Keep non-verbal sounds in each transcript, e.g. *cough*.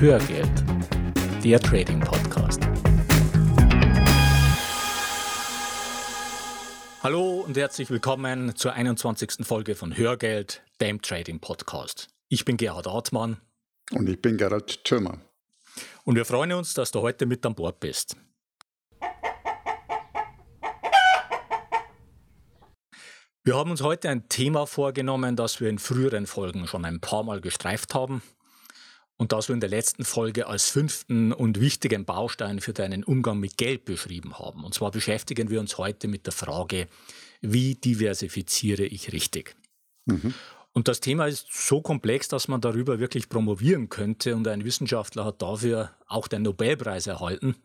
Hörgeld, der Trading Podcast. Hallo und herzlich willkommen zur 21. Folge von Hörgeld, dem Trading Podcast. Ich bin Gerhard Hartmann. Und ich bin Gerhard Thürmer. Und wir freuen uns, dass du heute mit an Bord bist. Wir haben uns heute ein Thema vorgenommen, das wir in früheren Folgen schon ein paar Mal gestreift haben und das wir in der letzten Folge als fünften und wichtigen Baustein für deinen Umgang mit Geld beschrieben haben. Und zwar beschäftigen wir uns heute mit der Frage, wie diversifiziere ich richtig? Mhm. Und das Thema ist so komplex, dass man darüber wirklich promovieren könnte und ein Wissenschaftler hat dafür auch den Nobelpreis erhalten.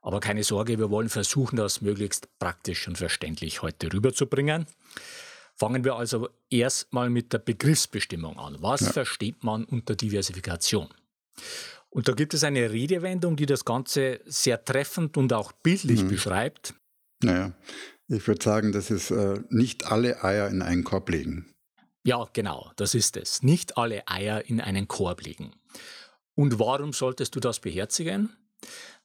Aber keine Sorge, wir wollen versuchen, das möglichst praktisch und verständlich heute rüberzubringen. Fangen wir also erstmal mit der Begriffsbestimmung an. Was ja. versteht man unter Diversifikation? Und da gibt es eine Redewendung, die das Ganze sehr treffend und auch bildlich mhm. beschreibt. Naja, ich würde sagen, das ist äh, nicht alle Eier in einen Korb legen. Ja, genau, das ist es. Nicht alle Eier in einen Korb legen. Und warum solltest du das beherzigen?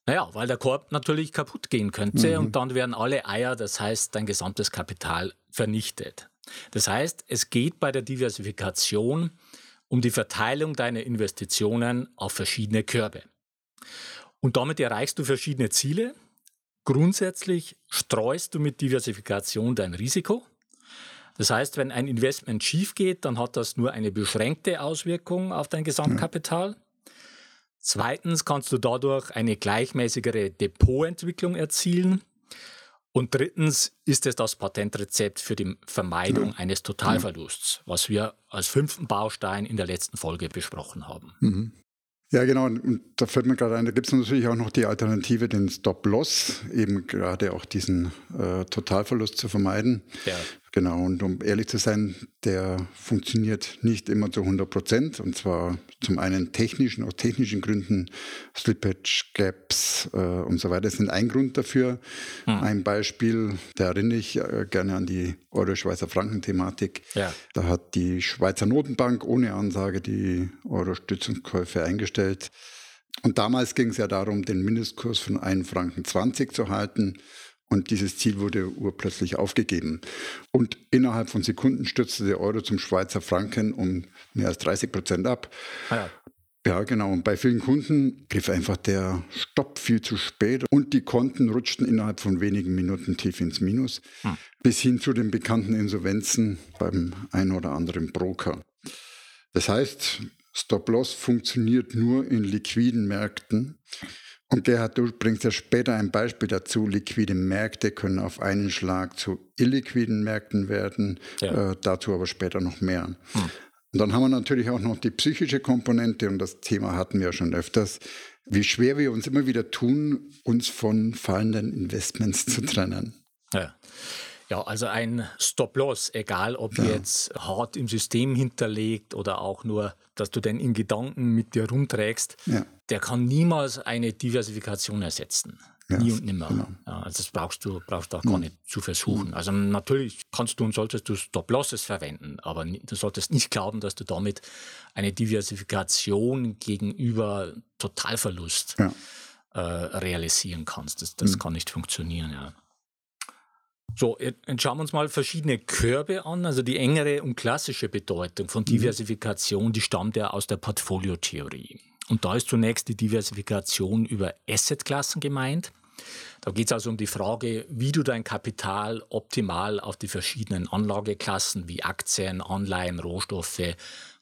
Naja, weil der Korb natürlich kaputt gehen könnte mhm. und dann werden alle Eier, das heißt dein gesamtes Kapital, vernichtet. Das heißt, es geht bei der Diversifikation um die Verteilung deiner Investitionen auf verschiedene Körbe. Und damit erreichst du verschiedene Ziele. Grundsätzlich streust du mit Diversifikation dein Risiko. Das heißt, wenn ein Investment schief geht, dann hat das nur eine beschränkte Auswirkung auf dein Gesamtkapital. Zweitens kannst du dadurch eine gleichmäßigere Depotentwicklung erzielen. Und drittens ist es das Patentrezept für die Vermeidung ja. eines Totalverlusts, was wir als fünften Baustein in der letzten Folge besprochen haben. Mhm. Ja, genau. Und da fällt mir gerade ein, da gibt es natürlich auch noch die Alternative, den Stop-Loss, eben gerade auch diesen äh, Totalverlust zu vermeiden. Ja. Genau, und um ehrlich zu sein, der funktioniert nicht immer zu 100 Prozent. Und zwar zum einen technischen, aus technischen Gründen, Slippage, Gaps äh, und so weiter sind ein Grund dafür. Hm. Ein Beispiel, da erinnere ich äh, gerne an die Euro-Schweizer Franken-Thematik. Ja. Da hat die Schweizer Notenbank ohne Ansage die Euro-Stützungskäufe eingestellt. Und damals ging es ja darum, den Mindestkurs von 1,20 Franken zu halten. Und dieses Ziel wurde urplötzlich aufgegeben. Und innerhalb von Sekunden stürzte der Euro zum Schweizer Franken um mehr als 30 Prozent ab. Ah ja. Ja, genau. Und bei vielen Kunden griff einfach der Stopp viel zu spät und die Konten rutschten innerhalb von wenigen Minuten tief ins Minus, hm. bis hin zu den bekannten Insolvenzen beim einen oder anderen Broker. Das heißt, Stop-Loss funktioniert nur in liquiden Märkten. Und Gerhard, du bringst ja später ein Beispiel dazu. Liquide Märkte können auf einen Schlag zu illiquiden Märkten werden. Ja. Äh, dazu aber später noch mehr. Hm. Und dann haben wir natürlich auch noch die psychische Komponente und das Thema hatten wir ja schon öfters. Wie schwer wir uns immer wieder tun, uns von fallenden Investments zu trennen. Ja. Ja, also ein Stop-Loss, egal ob ja. jetzt hart im System hinterlegt oder auch nur, dass du den in Gedanken mit dir rumträgst, ja. der kann niemals eine Diversifikation ersetzen. Ja, Nie und nimmer. Genau. Also das brauchst du, brauchst du auch gar nicht zu versuchen. Also natürlich kannst du und solltest du Stop-Losses verwenden, aber du solltest nicht glauben, dass du damit eine Diversifikation gegenüber Totalverlust äh, realisieren kannst. Das, das mhm. kann nicht funktionieren. Ja. So, jetzt schauen wir uns mal verschiedene Körbe an. Also die engere und klassische Bedeutung von mhm. Diversifikation, die stammt ja aus der Portfoliotheorie. Und da ist zunächst die Diversifikation über Assetklassen gemeint. Da geht es also um die Frage, wie du dein Kapital optimal auf die verschiedenen Anlageklassen wie Aktien, Anleihen, Rohstoffe,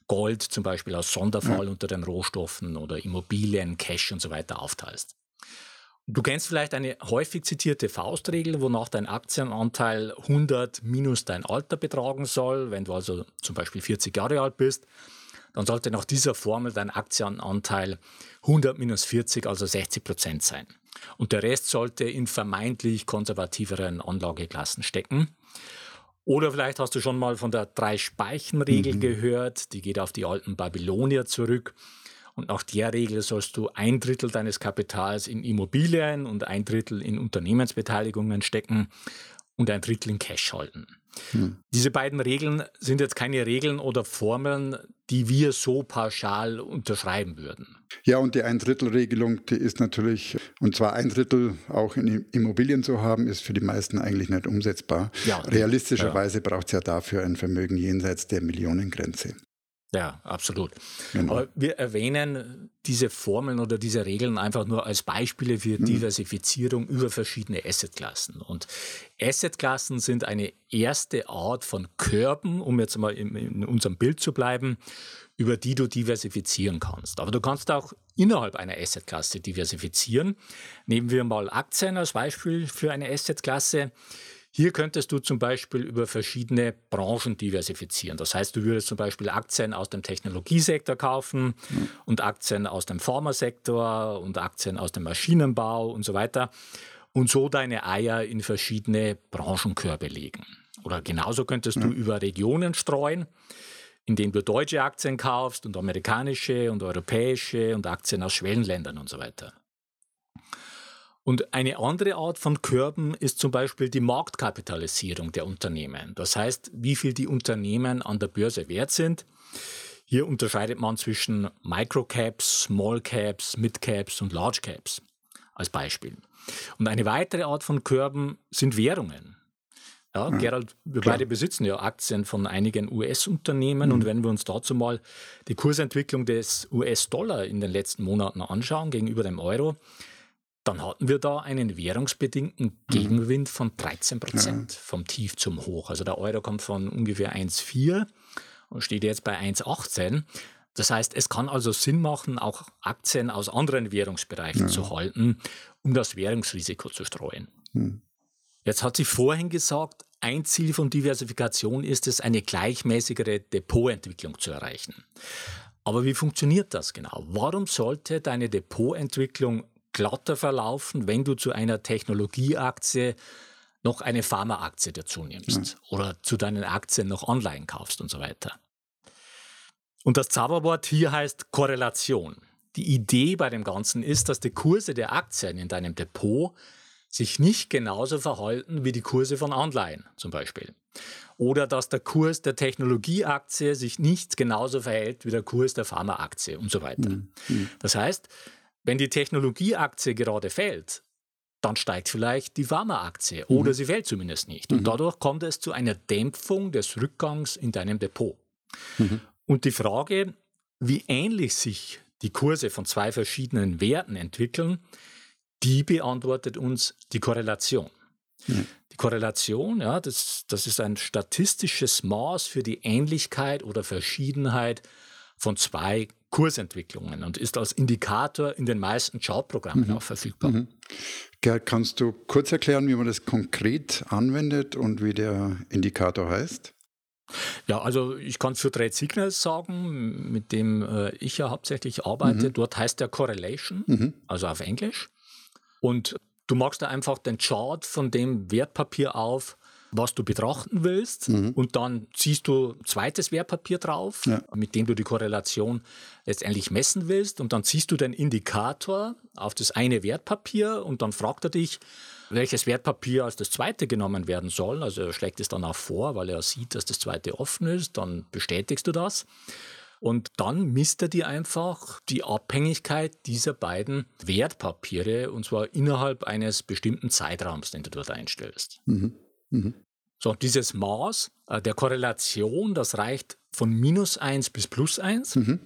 Gold zum Beispiel als Sonderfall ja. unter den Rohstoffen oder Immobilien, Cash und so weiter aufteilst. Du kennst vielleicht eine häufig zitierte Faustregel, wonach dein Aktienanteil 100 minus dein Alter betragen soll. Wenn du also zum Beispiel 40 Jahre alt bist, dann sollte nach dieser Formel dein Aktienanteil 100 minus 40, also 60 Prozent sein. Und der Rest sollte in vermeintlich konservativeren Anlageklassen stecken. Oder vielleicht hast du schon mal von der Drei-Speichen-Regel mhm. gehört, die geht auf die alten Babylonier zurück. Und nach der Regel sollst du ein Drittel deines Kapitals in Immobilien und ein Drittel in Unternehmensbeteiligungen stecken. und ein Drittel in Cash halten. Hm. Diese beiden Regeln sind jetzt keine Regeln oder Formeln, die wir so pauschal unterschreiben würden. Ja, und die Ein-Drittel-Regelung, die ist natürlich, und zwar ein Drittel auch in Immobilien zu haben, ist für die meisten eigentlich nicht umsetzbar. Ja, Realistischerweise ja. braucht es ja dafür ein Vermögen jenseits der Millionengrenze. Ja, absolut. Genau. Aber wir erwähnen diese Formeln oder diese Regeln einfach nur als Beispiele für mhm. Diversifizierung über verschiedene Assetklassen. Und Assetklassen sind eine erste Art von Körben, um jetzt mal in, in unserem Bild zu bleiben, über die du diversifizieren kannst. Aber du kannst auch innerhalb einer Assetklasse diversifizieren. Nehmen wir mal Aktien als Beispiel für eine Assetklasse. Hier könntest du zum Beispiel über verschiedene Branchen diversifizieren. Das heißt, du würdest zum Beispiel Aktien aus dem Technologiesektor kaufen und Aktien aus dem Pharmasektor und Aktien aus dem Maschinenbau und so weiter und so deine Eier in verschiedene Branchenkörbe legen. Oder genauso könntest mhm. du über Regionen streuen, indem du deutsche Aktien kaufst und amerikanische und europäische und Aktien aus Schwellenländern und so weiter. Und eine andere Art von Körben ist zum Beispiel die Marktkapitalisierung der Unternehmen. Das heißt, wie viel die Unternehmen an der Börse wert sind. Hier unterscheidet man zwischen Microcaps, Smallcaps, Midcaps und Largecaps als Beispiel. Und eine weitere Art von Körben sind Währungen. Ja, ja Gerald, wir klar. beide besitzen ja Aktien von einigen US-Unternehmen mhm. und wenn wir uns dazu mal die Kursentwicklung des US-Dollar in den letzten Monaten anschauen gegenüber dem Euro, dann hatten wir da einen währungsbedingten mhm. Gegenwind von 13 Prozent ja. vom Tief zum Hoch. Also der Euro kommt von ungefähr 1,4 und steht jetzt bei 1,18. Das heißt, es kann also Sinn machen, auch Aktien aus anderen Währungsbereichen ja. zu halten, um das Währungsrisiko zu streuen. Hm. Jetzt hat sie vorhin gesagt, ein Ziel von Diversifikation ist es, eine gleichmäßigere Depotentwicklung zu erreichen. Aber wie funktioniert das genau? Warum sollte deine Depotentwicklung glatter verlaufen, wenn du zu einer Technologieaktie noch eine Pharmaaktie dazu nimmst ja. oder zu deinen Aktien noch online kaufst und so weiter. Und das Zauberwort hier heißt Korrelation. Die Idee bei dem Ganzen ist, dass die Kurse der Aktien in deinem Depot sich nicht genauso verhalten wie die Kurse von Anleihen zum Beispiel. Oder dass der Kurs der Technologieaktie sich nicht genauso verhält wie der Kurs der Pharmaaktie und so weiter. Mhm. Das heißt, wenn die Technologieaktie gerade fällt, dann steigt vielleicht die Pharmaaktie mhm. oder sie fällt zumindest nicht. Und mhm. dadurch kommt es zu einer Dämpfung des Rückgangs in deinem Depot. Mhm. Und die Frage, wie ähnlich sich die Kurse von zwei verschiedenen Werten entwickeln, die beantwortet uns die Korrelation. Die Korrelation, ja, das, das ist ein statistisches Maß für die Ähnlichkeit oder Verschiedenheit von zwei Kursentwicklungen und ist als Indikator in den meisten Chartprogrammen mhm. auch verfügbar. Mhm. Gerd, kannst du kurz erklären, wie man das konkret anwendet und wie der Indikator heißt? Ja, also ich kann für Trade Signals sagen, mit dem äh, ich ja hauptsächlich arbeite. Mhm. Dort heißt der Correlation, mhm. also auf Englisch. Und du machst da einfach den Chart von dem Wertpapier auf, was du betrachten willst mhm. und dann ziehst du zweites Wertpapier drauf, ja. mit dem du die Korrelation letztendlich messen willst und dann ziehst du den Indikator auf das eine Wertpapier und dann fragt er dich, welches Wertpapier als das zweite genommen werden soll. Also er schlägt es dann auch vor, weil er sieht, dass das zweite offen ist, dann bestätigst du das. Und dann misst er dir einfach die Abhängigkeit dieser beiden Wertpapiere und zwar innerhalb eines bestimmten Zeitraums, den du dort einstellst. Mhm. Mhm. So, dieses Maß äh, der Korrelation, das reicht von minus 1 bis plus 1. Mhm.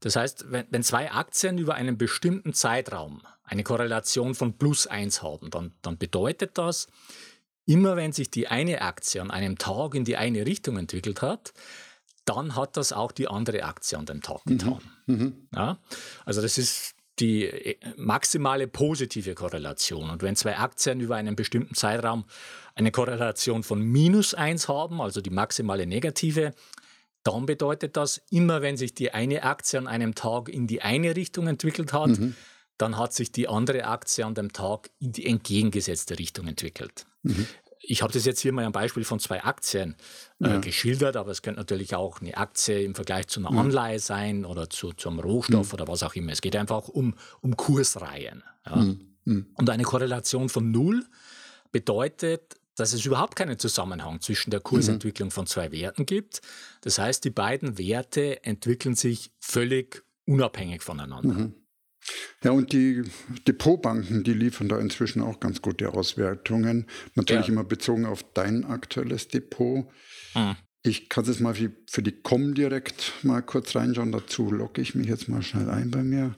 Das heißt, wenn, wenn, zwei Aktien über einen bestimmten Zeitraum eine Korrelation von plus 1 haben, dann, dann bedeutet das, immer wenn sich die eine Aktie an einem Tag in die eine Richtung entwickelt hat, dann hat das auch die andere Aktie an dem Tag mhm. getan. Mhm. Ja? Also das ist die äh, maximale positive Korrelation. Und wenn zwei Aktien über einen bestimmten Zeitraum eine Korrelation von minus 1 haben, also die maximale negative, dann bedeutet das, immer wenn sich die eine Aktie an einem Tag in die eine Richtung entwickelt hat, mhm. dann hat sich die andere Aktie an dem Tag in die entgegengesetzte Richtung entwickelt. Mhm ich habe das jetzt hier mal ein Beispiel von zwei Aktien äh, ja. geschildert, aber es könnte natürlich auch eine Aktie im Vergleich zu einer Anleihe sein oder zu, zum Rohstoff mhm. oder was auch immer. Es geht einfach um, um Kursreihen. Ja. Mhm. Und eine Korrelation von null bedeutet, dass es überhaupt keinen Zusammenhang zwischen der Kursentwicklung mhm. von zwei Werten gibt. Das heißt, die beiden Werte entwickeln sich völlig unabhängig voneinander. Mhm. Ja, und die Depotbanken, die liefern da inzwischen auch ganz gute Auswertungen. Natürlich ja. immer bezogen auf dein aktuelles Depot. Mhm. Ich kann es mal für, die Comdirect mal kurz reinschauen. Dazu logge ich mich jetzt mal schnell ein bei mir.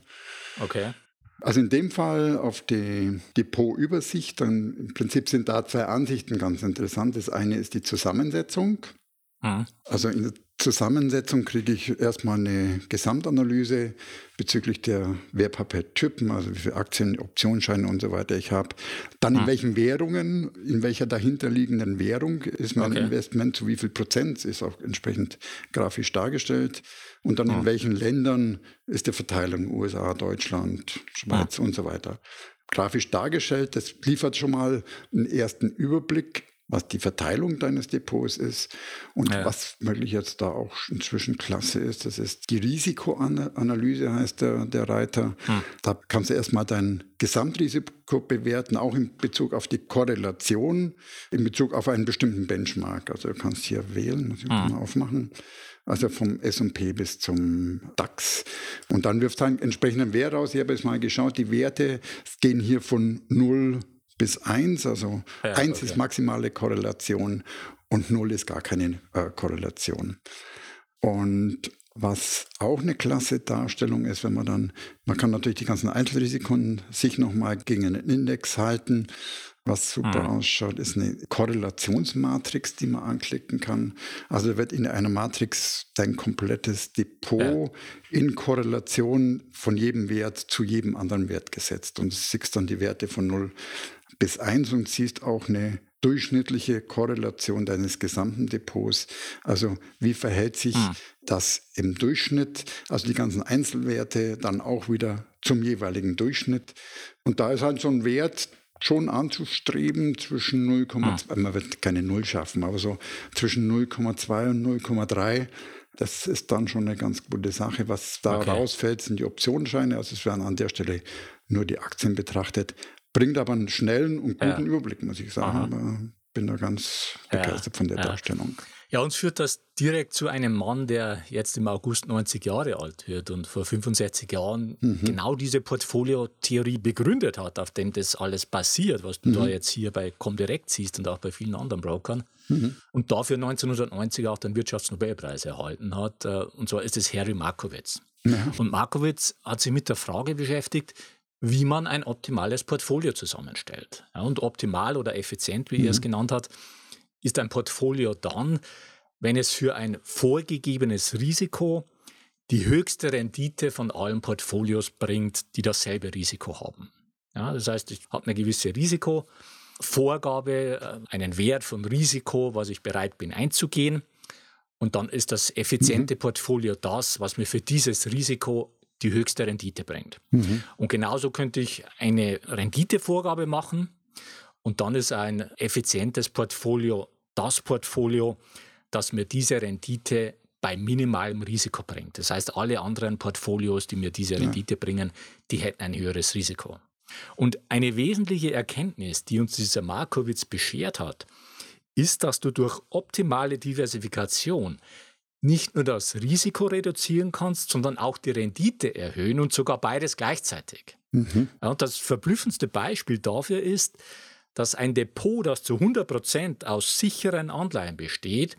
Okay. Also in dem Fall auf die Depotübersicht, dann im Prinzip sind da zwei Ansichten ganz interessant. Das eine ist die Zusammensetzung. Mhm. Also in der Zusammensetzung kriege ich erstmal eine Gesamtanalyse bezüglich der Wertpapiertypen, also wie viele Aktien, Optionsscheine und so weiter ich habe. Dann in hm. welchen Währungen, in welcher dahinterliegenden Währung ist mein okay. Investment, zu wie viel Prozent ist auch entsprechend grafisch dargestellt. Und dann hm. in welchen Ländern ist die Verteilung, USA, Deutschland, Schweiz hm. und so weiter grafisch dargestellt. Das liefert schon mal einen ersten Überblick was die Verteilung deines Depots ist und ja. was wirklich jetzt da auch inzwischen klasse ist. Das ist die Risikoanalyse, heißt der, der Reiter. Hm. Da kannst du erstmal dein Gesamtrisiko bewerten, auch in Bezug auf die Korrelation, in Bezug auf einen bestimmten Benchmark. Also du kannst hier wählen, muss ich hm. mal aufmachen. Also vom S&P bis zum DAX. Und dann wirft einen entsprechenden Wert raus. Ich habe jetzt mal geschaut, die Werte gehen hier von 0 bis 1. Also ja, 1 okay. ist maximale Korrelation und 0 ist gar keine äh, Korrelation. Und was auch eine klasse Darstellung ist, wenn man dann, man kann natürlich die ganzen Einzelrisiken sich nochmal gegen einen Index halten. Was super mhm. ausschaut, ist eine Korrelationsmatrix, die man anklicken kann. Also wird in einer Matrix dein komplettes Depot ja. in Korrelation von jedem Wert zu jedem anderen Wert gesetzt. Und du siehst dann die Werte von 0 bis 1 und siehst auch eine durchschnittliche Korrelation deines gesamten Depots. Also wie verhält sich hm. das im Durchschnitt, also die ganzen Einzelwerte dann auch wieder zum jeweiligen Durchschnitt. Und da ist halt so ein Wert schon anzustreben zwischen 0,2, hm. man wird keine Null schaffen, aber so zwischen 0,2 und 0,3. Das ist dann schon eine ganz gute Sache. Was da okay. rausfällt, sind die Optionsscheine. Also es werden an der Stelle nur die Aktien betrachtet. Bringt aber einen schnellen und guten ja. Überblick, muss ich sagen. Aber bin da ganz begeistert ja. von der ja. Darstellung. Ja, uns führt das direkt zu einem Mann, der jetzt im August 90 Jahre alt wird und vor 65 Jahren mhm. genau diese Portfoliotheorie begründet hat, auf dem das alles basiert, was du mhm. da jetzt hier bei Comdirect siehst und auch bei vielen anderen Brokern. Mhm. Und dafür 1990 auch den Wirtschaftsnobelpreis erhalten hat. Äh, und zwar ist es Harry Markowitz. Und Markowitz hat sich mit der Frage beschäftigt, wie man ein optimales Portfolio zusammenstellt. Ja, und optimal oder effizient, wie er es mhm. genannt hat, ist ein Portfolio dann, wenn es für ein vorgegebenes Risiko die höchste Rendite von allen Portfolios bringt, die dasselbe Risiko haben. Ja, das heißt, ich habe eine gewisse Risikovorgabe, äh, einen Wert von Risiko, was ich bereit bin einzugehen. Und dann ist das effiziente mhm. Portfolio das, was mir für dieses Risiko die höchste Rendite bringt. Mhm. Und genauso könnte ich eine Renditevorgabe machen und dann ist ein effizientes Portfolio das Portfolio, das mir diese Rendite bei minimalem Risiko bringt. Das heißt, alle anderen Portfolios, die mir diese Rendite ja. bringen, die hätten ein höheres Risiko. Und eine wesentliche Erkenntnis, die uns dieser Markowitz beschert hat, ist, dass du durch optimale Diversifikation nicht nur das Risiko reduzieren kannst, sondern auch die Rendite erhöhen und sogar beides gleichzeitig. Mhm. Ja, und das verblüffendste Beispiel dafür ist, dass ein Depot, das zu 100 Prozent aus sicheren Anleihen besteht,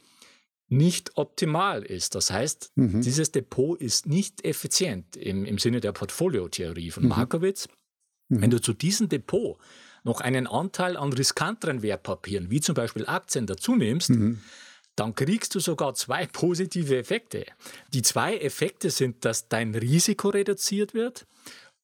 nicht optimal ist. Das heißt, mhm. dieses Depot ist nicht effizient im, im Sinne der Portfoliotheorie von mhm. Markowitz. Mhm. Wenn du zu diesem Depot noch einen Anteil an riskanteren Wertpapieren, wie zum Beispiel Aktien, dazu nimmst, mhm dann kriegst du sogar zwei positive Effekte. Die zwei Effekte sind, dass dein Risiko reduziert wird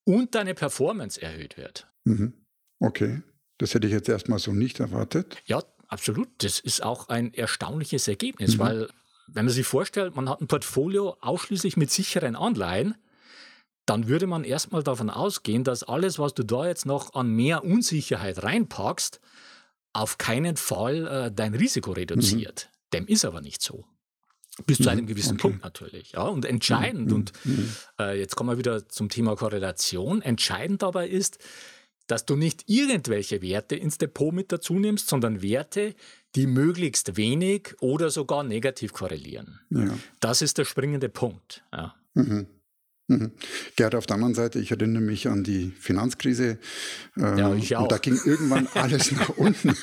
und deine Performance erhöht wird. Mhm. Okay, das hätte ich jetzt erstmal so nicht erwartet. Ja, absolut. Das ist auch ein erstaunliches Ergebnis, mhm. weil wenn man sich vorstellt, man hat ein Portfolio ausschließlich mit sicheren Anleihen, dann würde man erstmal davon ausgehen, dass alles, was du da jetzt noch an mehr Unsicherheit reinpackst, auf keinen Fall äh, dein Risiko reduziert. Mhm. Dem ist aber nicht so. Bis zu einem mhm, gewissen okay. Punkt natürlich. Ja, und entscheidend, mhm. und mhm. äh, jetzt kommen wir wieder zum Thema Korrelation, entscheidend dabei ist, dass du nicht irgendwelche Werte ins Depot mit dazu nimmst, sondern Werte, die möglichst wenig oder sogar negativ korrelieren. Ja. Das ist der springende Punkt. Ja. Mhm. Mhm. Gerd, auf der anderen Seite, ich erinnere mich an die Finanzkrise. Äh, ja, ich auch. Und da ging irgendwann *laughs* alles nach unten.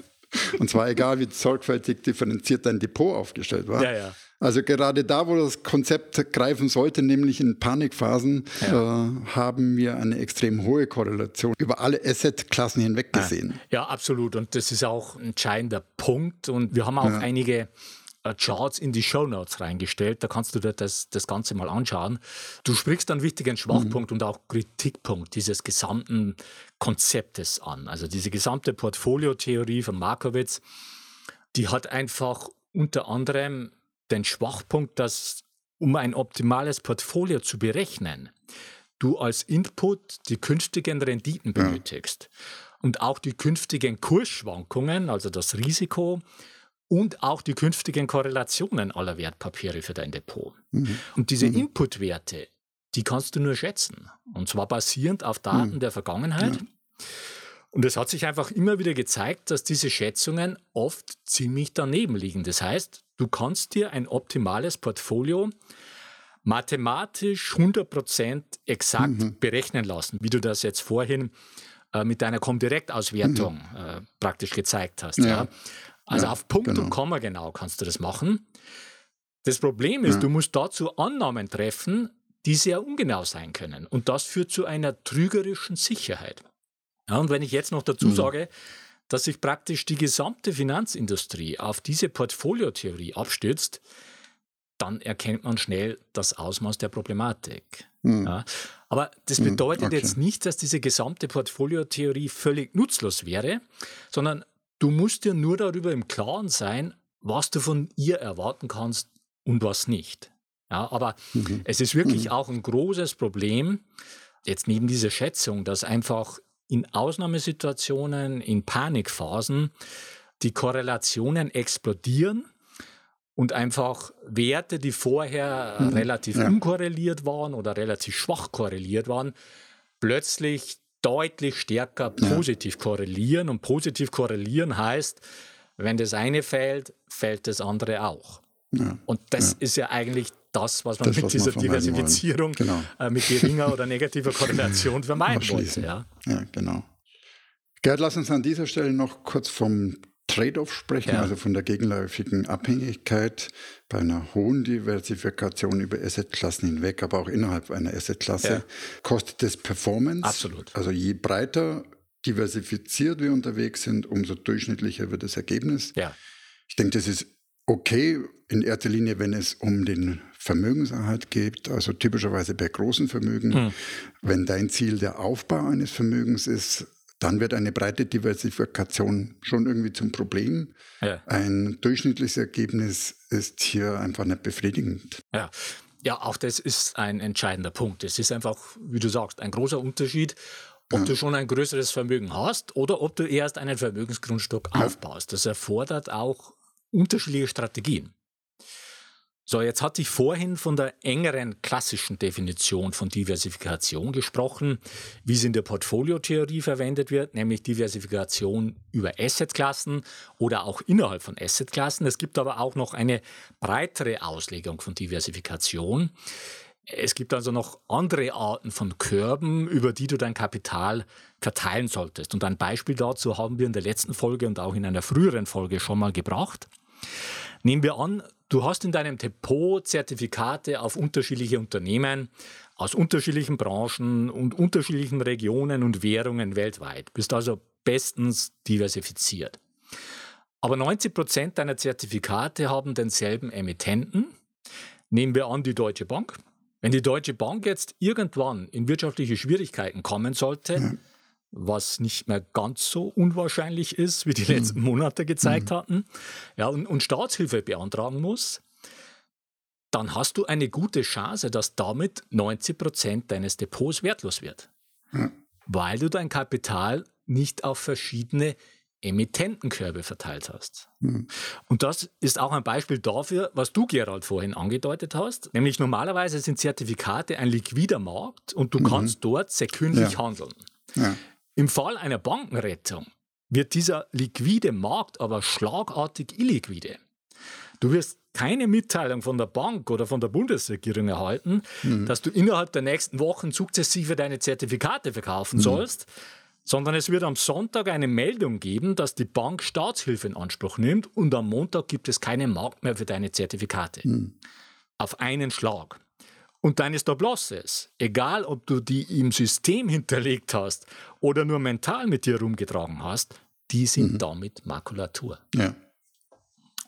*laughs* Und zwar egal, wie sorgfältig differenziert dein Depot aufgestellt war. Ja, ja. Also gerade da, wo das Konzept greifen sollte, nämlich in Panikphasen, ja. äh, haben wir eine extrem hohe Korrelation über alle Assetklassen hinweg gesehen. Ja, absolut. Und das ist auch ein entscheidender Punkt. Und wir haben auch einige äh, Charts in die Show Notes reingestellt. Da kannst du dir das, das Ganze mal anschauen. Du sprichst einen wichtigen Schwachpunkt mhm. und auch Kritikpunkt dieses gesamten Konzeptes an. Also diese gesamte Portfoliotheorie von Markowitz, die hat einfach unter anderem den Schwachpunkt, dass um ein optimales Portfolio zu berechnen, du als Input die künftigen Renditen benötigst ja. und auch die künftigen Kursschwankungen, also das Risiko und auch die künftigen Korrelationen aller Wertpapiere für dein Depot. Mhm. Und diese mhm. Inputwerte, die kannst du nur schätzen. Und zwar basierend auf Daten mhm. der Vergangenheit. Ja. Und es hat sich einfach immer wieder gezeigt, dass diese Schätzungen oft ziemlich daneben liegen. Das heißt, du kannst dir ein optimales Portfolio mathematisch 100% exakt mhm. berechnen lassen, wie du das jetzt vorhin äh, mit deiner Comdirect-Auswertung mhm. äh, praktisch gezeigt hast. Ja. ja. Also ja, auf Punkt genau. und Komma genau kannst du das machen. Das Problem ist, du musst dazu Annahmen treffen, die sehr ungenau sein können. Und das führt zu einer trügerischen Sicherheit. Und wenn ich jetzt noch dazu mhm. sage, dass sich praktisch die gesamte Finanzindustrie auf diese Portfoliotheorie abstützt, dann erkennt man schnell das Ausmaß der Problematik. Mhm. Ja, aber das mhm, bedeutet okay. jetzt nicht, dass diese gesamte Portfoliotheorie völlig nutzlos wäre, sondern Du musst dir nur darüber im Klaren sein, was du von ihr erwarten kannst und was nicht. Ja, aber mhm. es ist wirklich mhm. auch ein großes Problem, jetzt neben dieser Schätzung, dass einfach in Ausnahmesituationen, in Panikphasen die Korrelationen explodieren und einfach Werte, die vorher mhm. relativ ja. unkorreliert waren oder relativ schwach korreliert waren, plötzlich deutlich stärker positiv ja. korrelieren. Und positiv korrelieren heißt, wenn das eine fällt, fällt das andere auch. Ja. Und das ist ja eigentlich das, was man das, mit was dieser Diversifizierung genau. äh, mit geringer oder negativer Korrelation vermeiden wollte. Ja. ja, genau. Gerd, lass uns an dieser Stelle noch kurz vom Trade-off sprechen, ja. also von der gegenläufigen Abhängigkeit bei einer hohen Diversifikation über Assetklassen hinweg, aber auch innerhalb einer Assetklasse, ja. kostet es Performance. Absolut. Also je breiter diversifiziert wir unterwegs sind, umso durchschnittlicher wird das Ergebnis. Ja. Ich denke, das ist okay in erster Linie, wenn es um den Vermögenserhalt geht, also typischerweise bei großen Vermögen. Mhm. Wenn dein Ziel der Aufbau eines Vermögens ist, dann wird eine breite Diversifikation schon irgendwie zum Problem. Ja. Ein durchschnittliches Ergebnis ist hier einfach nicht befriedigend. Ja. Ja, auch das ist ein entscheidender Punkt. Es ist einfach, wie du sagst, ein großer Unterschied, ob ja. du schon ein größeres Vermögen hast oder ob du erst einen Vermögensgrundstock ja. aufbaust. Das erfordert auch unterschiedliche Strategien. So, jetzt hatte ich vorhin von der engeren klassischen Definition von Diversifikation gesprochen, wie sie in der Portfoliotheorie verwendet wird, nämlich Diversifikation über Assetklassen oder auch innerhalb von Assetklassen. Es gibt aber auch noch eine breitere Auslegung von Diversifikation. Es gibt also noch andere Arten von Körben, über die du dein Kapital verteilen solltest. Und ein Beispiel dazu haben wir in der letzten Folge und auch in einer früheren Folge schon mal gebracht. Nehmen wir an, du hast in deinem Depot Zertifikate auf unterschiedliche Unternehmen aus unterschiedlichen Branchen und unterschiedlichen Regionen und Währungen weltweit. Bist also bestens diversifiziert. Aber 90 Prozent deiner Zertifikate haben denselben Emittenten. Nehmen wir an die Deutsche Bank. Wenn die Deutsche Bank jetzt irgendwann in wirtschaftliche Schwierigkeiten kommen sollte, was nicht mehr ganz so unwahrscheinlich ist, wie die mhm. letzten Monate gezeigt mhm. hatten, ja, und, und Staatshilfe beantragen muss, dann hast du eine gute Chance, dass damit 90 Prozent deines Depots wertlos wird. Ja. Weil du dein Kapital nicht auf verschiedene Emittentenkörbe verteilt hast. Mhm. Und das ist auch ein Beispiel dafür, was du, Gerald, vorhin angedeutet hast. Nämlich normalerweise sind Zertifikate ein liquider Markt und du mhm. kannst dort sekündlich ja. handeln. Ja. Im Fall einer Bankenrettung wird dieser liquide Markt aber schlagartig illiquide. Du wirst keine Mitteilung von der Bank oder von der Bundesregierung erhalten, mhm. dass du innerhalb der nächsten Wochen sukzessive deine Zertifikate verkaufen mhm. sollst, sondern es wird am Sonntag eine Meldung geben, dass die Bank Staatshilfe in Anspruch nimmt und am Montag gibt es keinen Markt mehr für deine Zertifikate. Mhm. Auf einen Schlag. Und deine Stop-Losses, egal ob du die im System hinterlegt hast oder nur mental mit dir rumgetragen hast, die sind mhm. damit Makulatur. Ja.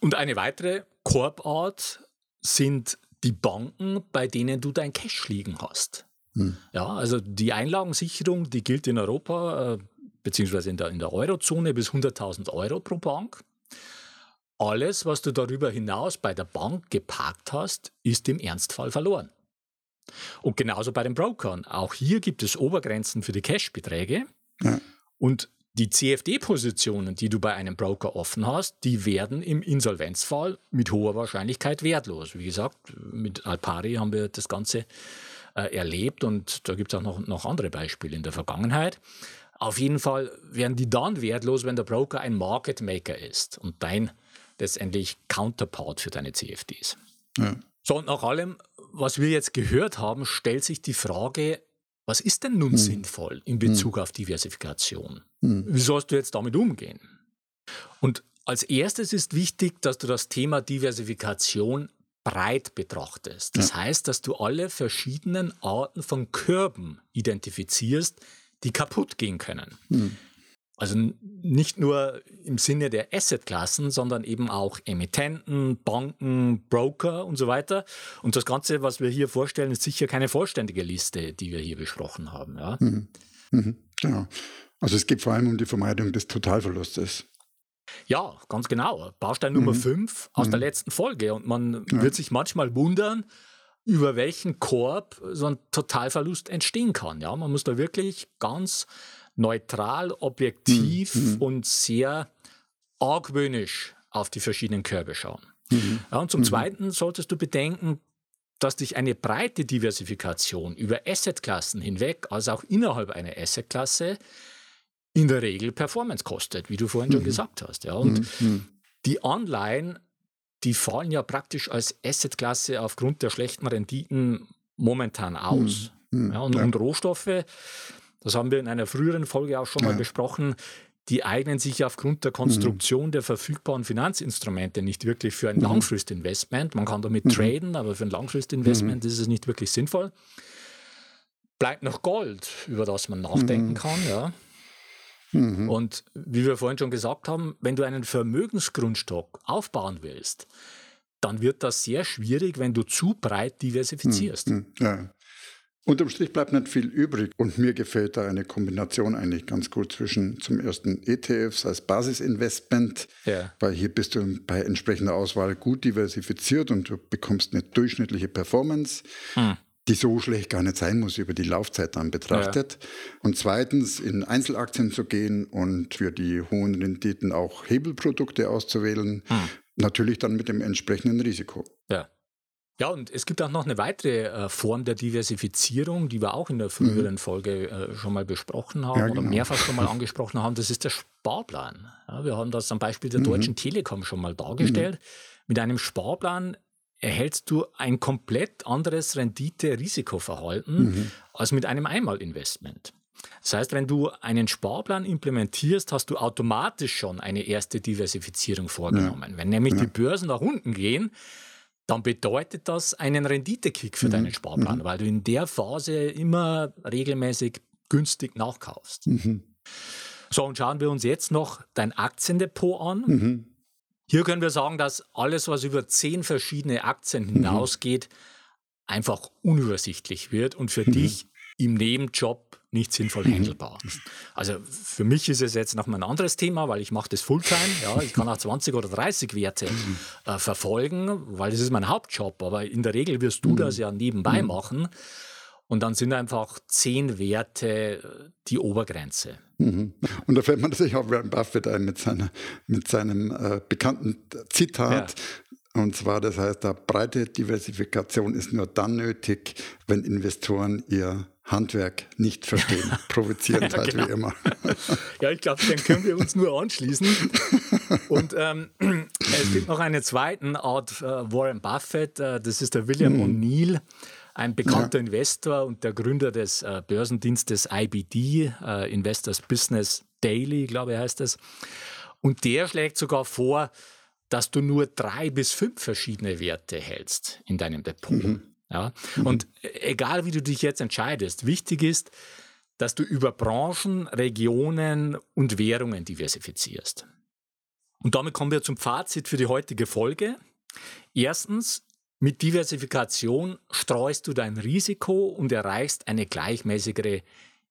Und eine weitere Korbart sind die Banken, bei denen du dein Cash liegen hast. Hm. Ja, also die Einlagensicherung, die gilt in Europa äh, beziehungsweise in der, in der Eurozone bis 100.000 Euro pro Bank. Alles, was du darüber hinaus bei der Bank geparkt hast, ist im Ernstfall verloren. Und genauso bei den Brokern. Auch hier gibt es Obergrenzen für die Cash-Beträge. Ja. Und die CFD-Positionen, die du bei einem Broker offen hast, die werden im Insolvenzfall mit hoher Wahrscheinlichkeit wertlos. Wie gesagt, mit Alpari haben wir das Ganze äh, erlebt und da gibt es auch noch, noch andere Beispiele in der Vergangenheit. Auf jeden Fall werden die dann wertlos, wenn der Broker ein Market Maker ist und dein letztendlich Counterpart für deine CFDs. Ja. So, und nach allem, was wir jetzt gehört haben, stellt sich die Frage, was ist denn nun hm. sinnvoll in Bezug hm. auf Diversifikation? Hm. Wie sollst du jetzt damit umgehen? Und als erstes ist wichtig, dass du das Thema Diversifikation breit betrachtest. Das ja. heißt, dass du alle verschiedenen Arten von Körben identifizierst, die kaputt gehen können. Also nicht nur im Sinne der Assetklassen, sondern eben auch Emittenten, Banken, Broker und so weiter. Und das Ganze, was wir hier vorstellen, ist sicher keine vollständige Liste, die wir hier besprochen haben. Ja? Mhm. Mhm. Genau. Also es geht vor allem um die Vermeidung des Totalverlustes. Ja, ganz genau. Baustein Nummer 5 mhm. aus der mhm. letzten Folge. Und man ja. wird sich manchmal wundern, über welchen Korb so ein Totalverlust entstehen kann. Ja, man muss da wirklich ganz neutral, objektiv mhm. und sehr argwöhnisch auf die verschiedenen Körbe schauen. Mhm. Ja, und zum mhm. Zweiten solltest du bedenken, dass dich eine breite Diversifikation über Assetklassen hinweg, also auch innerhalb einer Assetklasse, in der Regel Performance kostet, wie du vorhin schon mhm. gesagt hast. Ja. Und mhm. die Anleihen, die fallen ja praktisch als Assetklasse aufgrund der schlechten Renditen momentan aus. Ja, und, ja. und Rohstoffe, das haben wir in einer früheren Folge auch schon mal besprochen, die eignen sich aufgrund der Konstruktion mhm. der verfügbaren Finanzinstrumente nicht wirklich für ein mhm. Langfristinvestment. Man kann damit mhm. traden, aber für ein Langfristinvestment mhm. ist es nicht wirklich sinnvoll. Bleibt noch Gold, über das man nachdenken mhm. kann. Ja. Mhm. Und wie wir vorhin schon gesagt haben, wenn du einen Vermögensgrundstock aufbauen willst, dann wird das sehr schwierig, wenn du zu breit diversifizierst. Ja. Unterm Strich bleibt nicht viel übrig und mir gefällt da eine Kombination eigentlich ganz gut zwischen zum ersten ETFs als Basisinvestment, ja. weil hier bist du bei entsprechender Auswahl gut diversifiziert und du bekommst eine durchschnittliche Performance. Hm die so schlecht gar nicht sein muss über die Laufzeit dann betrachtet. Ja. Und zweitens in Einzelaktien zu gehen und für die hohen Renditen auch Hebelprodukte auszuwählen, hm. natürlich dann mit dem entsprechenden Risiko. Ja. Ja, und es gibt auch noch eine weitere äh, Form der Diversifizierung, die wir auch in der früheren mhm. Folge äh, schon mal besprochen haben ja, genau. oder mehrfach schon mal *laughs* angesprochen haben. Das ist der Sparplan. Ja, wir haben das am Beispiel der mhm. Deutschen Telekom schon mal dargestellt. Mhm. Mit einem Sparplan erhältst du ein komplett anderes Rendite-Risikoverhalten als mit einem Einmalinvestment. Das heißt, wenn du einen Sparplan implementierst, hast du automatisch schon eine erste Diversifizierung vorgenommen. Ja. Wenn nämlich ja. die Börsen nach unten gehen, dann bedeutet das einen Renditekick für mhm. deinen Sparplan, mhm. weil du in der Phase immer regelmäßig günstig nachkaufst. Mhm. So, und schauen wir uns jetzt noch dein Aktiendepot an. Mhm. Hier können wir sagen, dass alles, was über zehn verschiedene Aktien mhm. hinausgeht, einfach unübersichtlich wird und für mhm. dich im Nebenjob nicht sinnvoll mhm. handelbar. Also für mich ist es jetzt noch mal ein anderes Thema, weil ich mache das Fulltime. Ja, ich kann auch 20 oder 30 Werte mhm. äh, verfolgen, weil das ist mein Hauptjob. Aber in der Regel wirst du mhm. das ja nebenbei machen. Und dann sind einfach zehn Werte äh, die Obergrenze. Und da fällt man natürlich auch Warren Buffett ein mit, seiner, mit seinem äh, bekannten Zitat. Ja. Und zwar, das heißt, da breite Diversifikation ist nur dann nötig, wenn Investoren ihr Handwerk nicht verstehen. *laughs* Provozierend halt genau. wie immer. ja, ich glaube, den können wir uns nur anschließen. Und ähm, *laughs* es gibt noch eine zweite Art äh, Warren Buffett, äh, das ist der William hm. O'Neill ein bekannter ja. Investor und der Gründer des äh, Börsendienstes IBD, äh, Investors Business Daily, glaube ich, heißt es. Und der schlägt sogar vor, dass du nur drei bis fünf verschiedene Werte hältst in deinem Depot. Mhm. Ja? Mhm. Und egal wie du dich jetzt entscheidest, wichtig ist, dass du über Branchen, Regionen und Währungen diversifizierst. Und damit kommen wir zum Fazit für die heutige Folge. Erstens, mit Diversifikation streust du dein Risiko und erreichst eine gleichmäßigere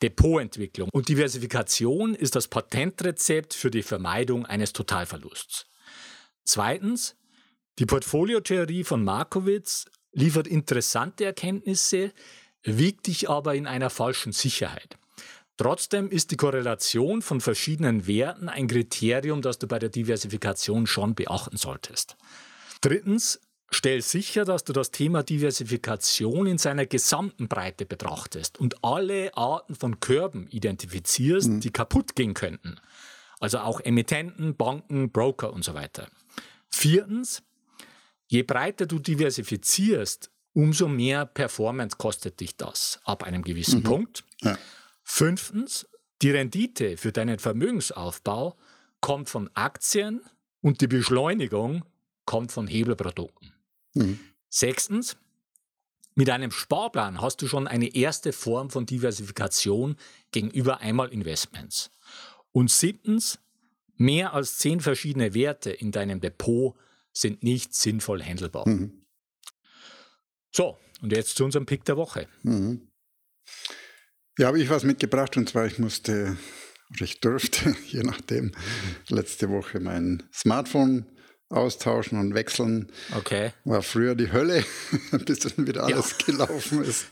Depotentwicklung. Und Diversifikation ist das Patentrezept für die Vermeidung eines Totalverlusts. Zweitens, die Portfoliotheorie von Markowitz liefert interessante Erkenntnisse, wiegt dich aber in einer falschen Sicherheit. Trotzdem ist die Korrelation von verschiedenen Werten ein Kriterium, das du bei der Diversifikation schon beachten solltest. Drittens, Stell sicher, dass du das Thema Diversifikation in seiner gesamten Breite betrachtest und alle Arten von Körben identifizierst, mhm. die kaputt gehen könnten. Also auch Emittenten, Banken, Broker und so weiter. Viertens, je breiter du diversifizierst, umso mehr Performance kostet dich das ab einem gewissen mhm. Punkt. Ja. Fünftens, die Rendite für deinen Vermögensaufbau kommt von Aktien und die Beschleunigung kommt von Hebelprodukten. Mhm. Sechstens, mit einem Sparplan hast du schon eine erste Form von Diversifikation gegenüber Einmalinvestments. Und siebtens, mehr als zehn verschiedene Werte in deinem Depot sind nicht sinnvoll handelbar. Mhm. So, und jetzt zu unserem Pick der Woche. Mhm. Ja, habe ich was mitgebracht und zwar ich musste oder ich durfte, *laughs* je nachdem, letzte Woche mein Smartphone austauschen und wechseln. Okay. War früher die Hölle, *laughs* bis dann wieder alles ja. gelaufen ist.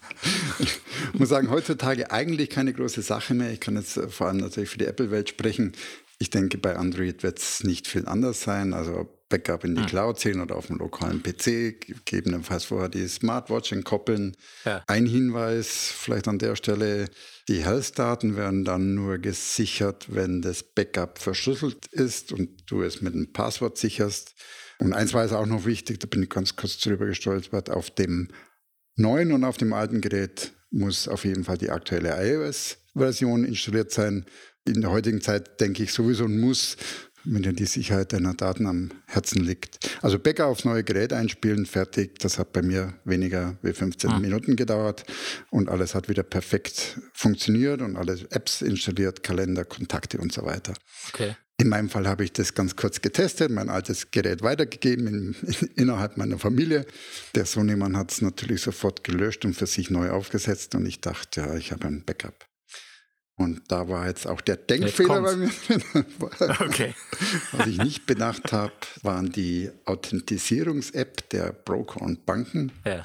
Ich muss sagen, heutzutage eigentlich keine große Sache mehr. Ich kann jetzt äh, vor allem natürlich für die Apple-Welt sprechen. Ich denke, bei Android wird es nicht viel anders sein. Also Backup in die hm. Cloud ziehen oder auf dem lokalen PC, gegebenenfalls vorher die Smartwatch entkoppeln. Ja. Ein Hinweis vielleicht an der Stelle, die Health-Daten werden dann nur gesichert, wenn das Backup verschlüsselt ist und du es mit einem Passwort sicherst. Und eins war es auch noch wichtig, da bin ich ganz kurz drüber gestolpert, auf dem neuen und auf dem alten Gerät muss auf jeden Fall die aktuelle iOS-Version installiert sein. In der heutigen Zeit denke ich sowieso ein Muss, wenn dir die Sicherheit deiner Daten am Herzen liegt. Also Bäcker aufs neue Gerät einspielen, fertig. Das hat bei mir weniger wie 15 ah. Minuten gedauert und alles hat wieder perfekt funktioniert und alle Apps installiert, Kalender, Kontakte und so weiter. Okay. In meinem Fall habe ich das ganz kurz getestet, mein altes Gerät weitergegeben in, in, *laughs* innerhalb meiner Familie. Der Sohnemann hat es natürlich sofort gelöscht und für sich neu aufgesetzt und ich dachte, ja, ich habe ein Backup. Und da war jetzt auch der Denkfehler bei mir. *laughs* okay. Was ich nicht bedacht habe, waren die Authentisierungs-App der Broker und Banken. Ja.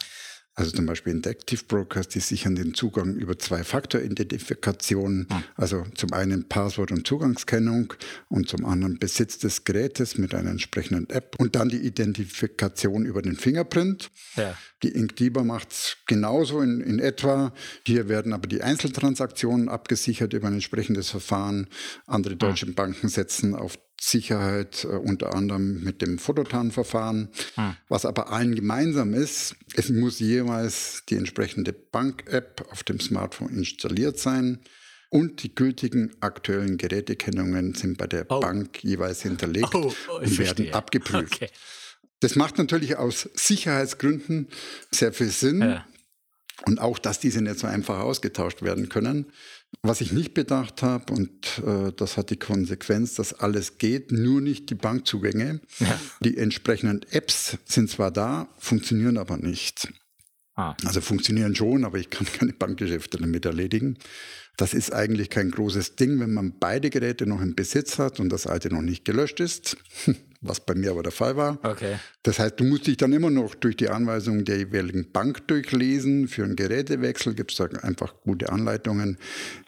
Also zum Beispiel Indective Brokers, die sichern den Zugang über Zwei-Faktor-Identifikation, hm. also zum einen Passwort- und Zugangskennung und zum anderen Besitz des Gerätes mit einer entsprechenden App und dann die Identifikation über den Fingerprint. Ja. Die Inkdiba macht es genauso in, in etwa. Hier werden aber die Einzeltransaktionen abgesichert über ein entsprechendes Verfahren. Andere deutsche hm. Banken setzen auf Sicherheit, äh, unter anderem mit dem Fototan-Verfahren. Hm. Was aber allen gemeinsam ist, es muss jeweils die entsprechende Bank-App auf dem Smartphone installiert sein. Und die gültigen aktuellen Gerätekennungen sind bei der oh. Bank jeweils hinterlegt oh, oh, und werden abgeprüft. Okay. Das macht natürlich aus Sicherheitsgründen sehr viel Sinn. Ja. Und auch, dass diese nicht so einfach ausgetauscht werden können. Was ich nicht bedacht habe, und äh, das hat die Konsequenz, dass alles geht, nur nicht die Bankzugänge. Ja. Die entsprechenden Apps sind zwar da, funktionieren aber nicht. Ah. Also funktionieren schon, aber ich kann *laughs* keine Bankgeschäfte damit erledigen. Das ist eigentlich kein großes Ding, wenn man beide Geräte noch im Besitz hat und das alte noch nicht gelöscht ist, *laughs* was bei mir aber der Fall war. Okay. Das heißt, du musst dich dann immer noch durch die Anweisungen der jeweiligen Bank durchlesen. Für einen Gerätewechsel gibt es da einfach gute Anleitungen.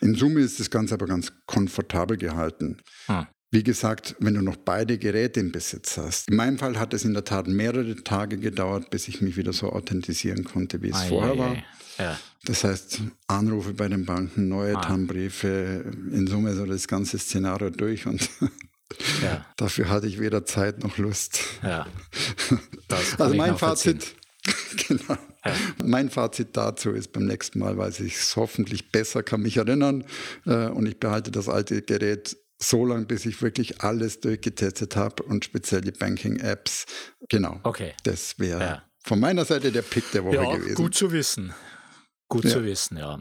In Summe ist das Ganze aber ganz komfortabel gehalten. Hm. Wie gesagt, wenn du noch beide Geräte im Besitz hast. In meinem Fall hat es in der Tat mehrere Tage gedauert, bis ich mich wieder so authentisieren konnte, wie es ei, vorher ei, war. Ja. Das heißt, Anrufe bei den Banken, neue ah. TAM-Briefe, in Summe so das ganze Szenario durch und *laughs* ja. dafür hatte ich weder Zeit noch Lust. Ja. *laughs* also mein Fazit, *laughs* genau. Ja. Mein Fazit dazu ist beim nächsten Mal, weiß ich es hoffentlich besser, kann mich erinnern äh, und ich behalte das alte Gerät so lange, bis ich wirklich alles durchgetestet habe und speziell die Banking-Apps. Genau. Okay. Das wäre ja. von meiner Seite der Pick der Woche ja, gewesen. Gut zu wissen. Gut ja. zu wissen, ja.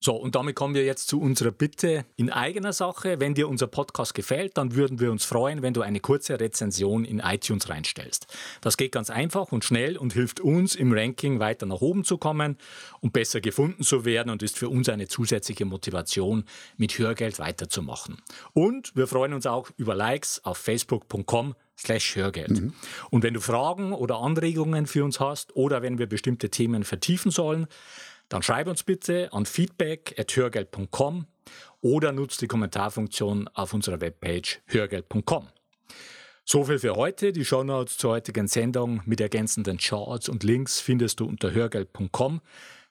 So, und damit kommen wir jetzt zu unserer Bitte in eigener Sache. Wenn dir unser Podcast gefällt, dann würden wir uns freuen, wenn du eine kurze Rezension in iTunes reinstellst. Das geht ganz einfach und schnell und hilft uns im Ranking weiter nach oben zu kommen und besser gefunden zu werden und ist für uns eine zusätzliche Motivation, mit Hörgeld weiterzumachen. Und wir freuen uns auch über Likes auf facebook.com slash Hörgeld. Mhm. Und wenn du Fragen oder Anregungen für uns hast oder wenn wir bestimmte Themen vertiefen sollen, dann schreib uns bitte an feedback.hörgeld.com oder nutzt die Kommentarfunktion auf unserer Webpage hörgeld.com. So viel für heute. Die Shownotes zur heutigen Sendung mit ergänzenden Charts und Links findest du unter hörgeld.com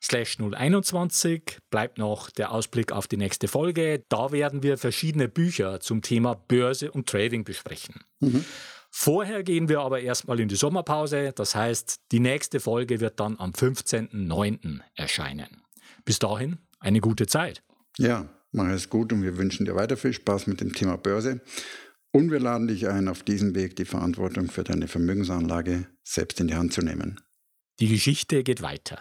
slash 021. Bleibt noch der Ausblick auf die nächste Folge. Da werden wir verschiedene Bücher zum Thema Börse und Trading besprechen. Mhm. Vorher gehen wir aber erstmal in die Sommerpause. Das heißt, die nächste Folge wird dann am 15.09. erscheinen. Bis dahin eine gute Zeit. Ja, mach es gut und wir wünschen dir weiter viel Spaß mit dem Thema Börse. Und wir laden dich ein, auf diesem Weg die Verantwortung für deine Vermögensanlage selbst in die Hand zu nehmen. Die Geschichte geht weiter.